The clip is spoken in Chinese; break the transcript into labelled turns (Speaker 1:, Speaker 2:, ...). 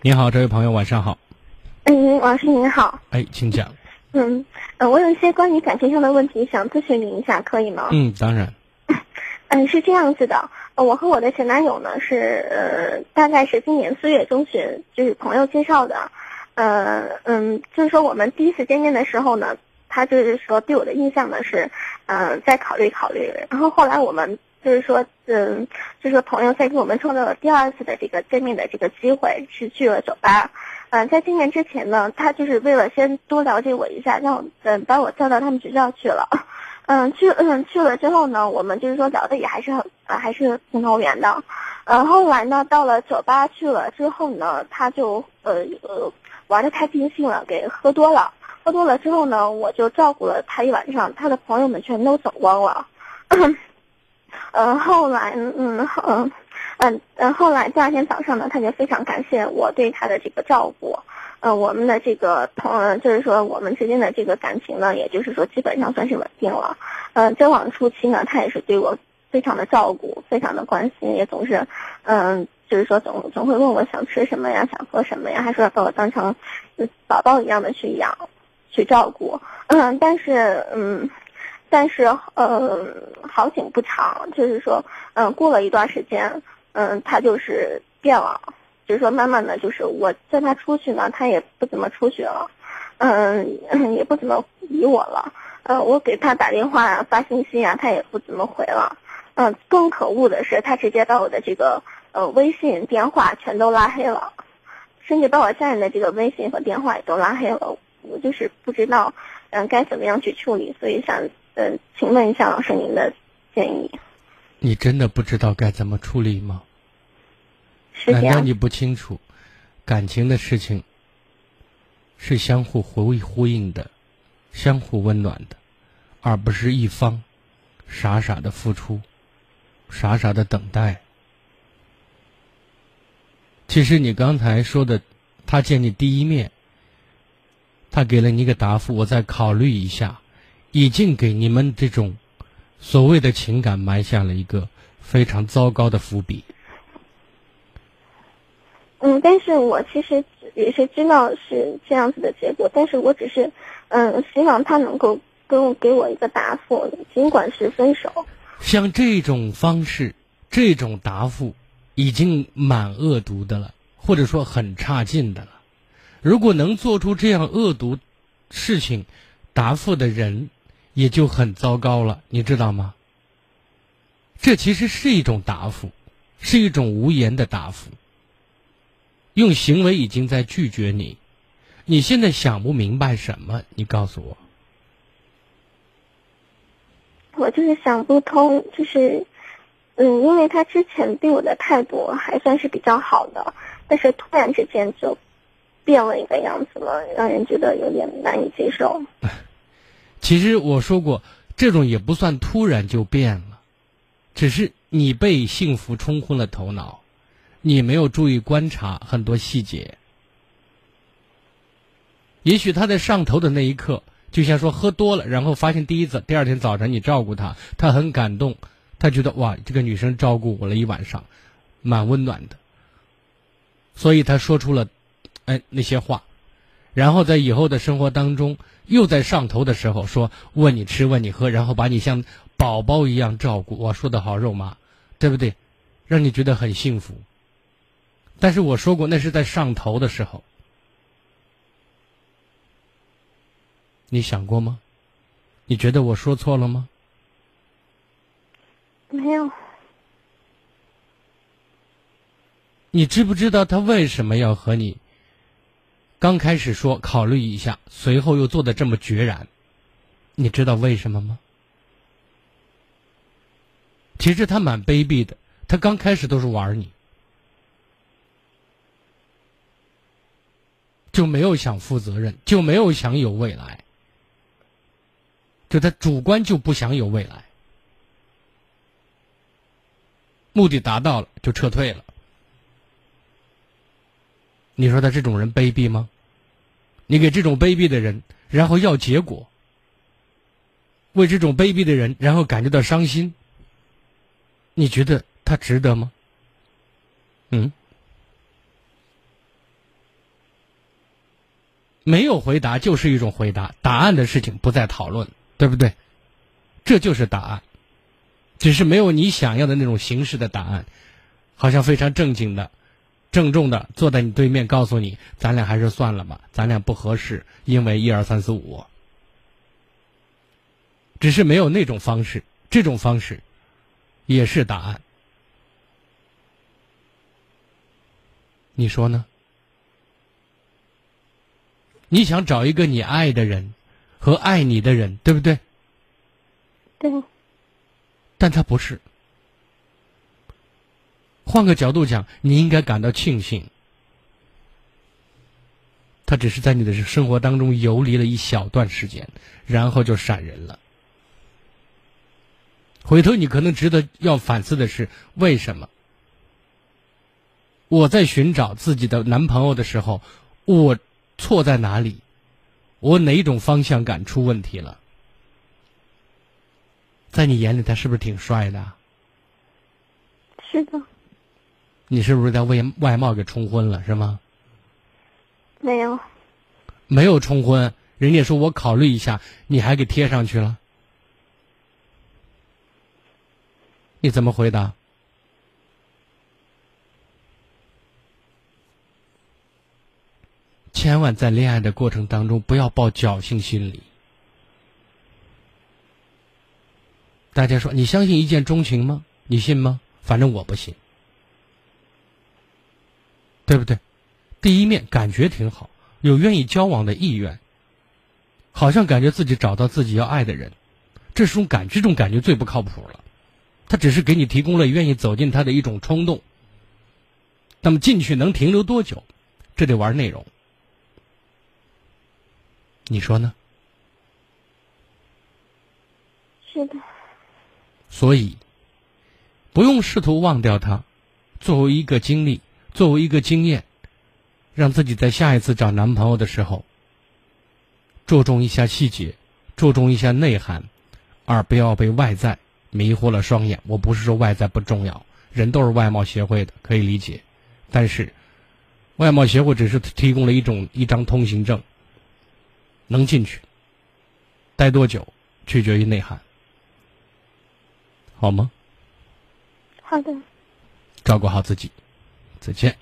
Speaker 1: 你好，这位朋友，晚上好。
Speaker 2: 嗯，老师您好。
Speaker 1: 哎，请讲。
Speaker 2: 嗯，呃，我有一些关于感情上的问题想咨询您一下，可以吗？
Speaker 1: 嗯，当然。
Speaker 2: 嗯，是这样子的，我和我的前男友呢是呃，大概是今年四月中旬，就是朋友介绍的。呃，嗯，就是说我们第一次见面的时候呢，他就是说对我的印象呢是，嗯，再考虑考虑。然后后来我们就是说，嗯，就是说朋友再给我们创造了第二次的这个见面的这个机会，是去了酒吧。嗯，在见面之前呢，他就是为了先多了解我一下，让我嗯把我叫到他们学校去了。嗯，去嗯去了之后呢，我们就是说聊的也还是很还是挺投缘的。嗯，后来呢，到了酒吧去了之后呢，他就呃呃玩的太尽兴了，给喝多了。喝多了之后呢，我就照顾了他一晚上，他的朋友们全都走光了。呃，后来嗯嗯嗯嗯后来第二天早上呢，他就非常感谢我对他的这个照顾。呃，我们的这个同，就是说我们之间的这个感情呢，也就是说基本上算是稳定了。呃，交往初期呢，他也是对我非常的照顾，非常的关心，也总是，嗯，就是说总总会问我想吃什么呀，想喝什么呀，还说要把我当成宝宝一样的去养，去照顾。嗯，但是，嗯，但是，呃，好景不长，就是说，嗯，过了一段时间，嗯，他就是变了。就是说，慢慢的就是我叫他出去呢，他也不怎么出去了，嗯，也不怎么理我了。呃，我给他打电话啊，发信息啊，他也不怎么回了。嗯，更可恶的是，他直接把我的这个呃微信、电话全都拉黑了，甚至把我家人的这个微信和电话也都拉黑了。我就是不知道嗯该怎么样去处理，所以想嗯请问一下老师您的建议。
Speaker 1: 你真的不知道该怎么处理吗？难道你不清楚，感情的事情是相互呼呼应的，相互温暖的，而不是一方傻傻的付出，傻傻的等待。其实你刚才说的，他见你第一面，他给了你一个答复，我再考虑一下，已经给你们这种所谓的情感埋下了一个非常糟糕的伏笔。
Speaker 2: 嗯，但是我其实也是知道是这样子的结果，但是我只是，嗯，希望他能够跟我给我一个答复，尽管是分手。
Speaker 1: 像这种方式，这种答复，已经蛮恶毒的了，或者说很差劲的了。如果能做出这样恶毒事情答复的人，也就很糟糕了，你知道吗？这其实是一种答复，是一种无言的答复。用行为已经在拒绝你，你现在想不明白什么？你告诉我。
Speaker 2: 我就是想不通，就是，嗯，因为他之前对我的态度还算是比较好的，但是突然之间就变了一个样子了，让人觉得有点难以接受。
Speaker 1: 其实我说过，这种也不算突然就变了，只是你被幸福冲昏了头脑。你没有注意观察很多细节，也许他在上头的那一刻，就像说喝多了，然后发现第一次，第二天早晨你照顾他，他很感动，他觉得哇，这个女生照顾我了一晚上，蛮温暖的，所以他说出了，哎那些话，然后在以后的生活当中，又在上头的时候说问你吃问你喝，然后把你像宝宝一样照顾，我，说的好肉麻，对不对？让你觉得很幸福。但是我说过，那是在上头的时候，你想过吗？你觉得我说错了吗？
Speaker 2: 没有。
Speaker 1: 你知不知道他为什么要和你？刚开始说考虑一下，随后又做的这么决然，你知道为什么吗？其实他蛮卑鄙的，他刚开始都是玩你。就没有想负责任，就没有想有未来，就他主观就不想有未来，目的达到了就撤退了。你说他这种人卑鄙吗？你给这种卑鄙的人，然后要结果，为这种卑鄙的人，然后感觉到伤心，你觉得他值得吗？嗯？没有回答就是一种回答，答案的事情不再讨论，对不对？这就是答案，只是没有你想要的那种形式的答案，好像非常正经的、郑重的坐在你对面，告诉你：“咱俩还是算了吧，咱俩不合适，因为一二三四五。”只是没有那种方式，这种方式也是答案。你说呢？你想找一个你爱的人和爱你的人，对不对？
Speaker 2: 对。
Speaker 1: 但他不是。换个角度讲，你应该感到庆幸，他只是在你的生活当中游离了一小段时间，然后就闪人了。回头你可能值得要反思的是，为什么我在寻找自己的男朋友的时候，我错在哪里？我哪种方向感出问题了？在你眼里，他是不是挺帅的？
Speaker 2: 是的。
Speaker 1: 你是不是在为外貌给冲昏了？是吗？
Speaker 2: 没有。
Speaker 1: 没有冲昏，人家说我考虑一下，你还给贴上去了。你怎么回答？千万在恋爱的过程当中不要抱侥幸心理。大家说，你相信一见钟情吗？你信吗？反正我不信，对不对？第一面感觉挺好，有愿意交往的意愿，好像感觉自己找到自己要爱的人，这种感这种感觉最不靠谱了。他只是给你提供了愿意走进他的一种冲动。那么进去能停留多久？这得玩内容。你说呢？
Speaker 2: 是的。
Speaker 1: 所以，不用试图忘掉他，作为一个经历，作为一个经验，让自己在下一次找男朋友的时候，注重一下细节，注重一下内涵，而不要被外在。迷惑了双眼。我不是说外在不重要，人都是外貌协会的，可以理解。但是，外貌协会只是提供了一种一张通行证，能进去，待多久取决于内涵，好吗？
Speaker 2: 好的。
Speaker 1: 照顾好自己。
Speaker 2: 再见。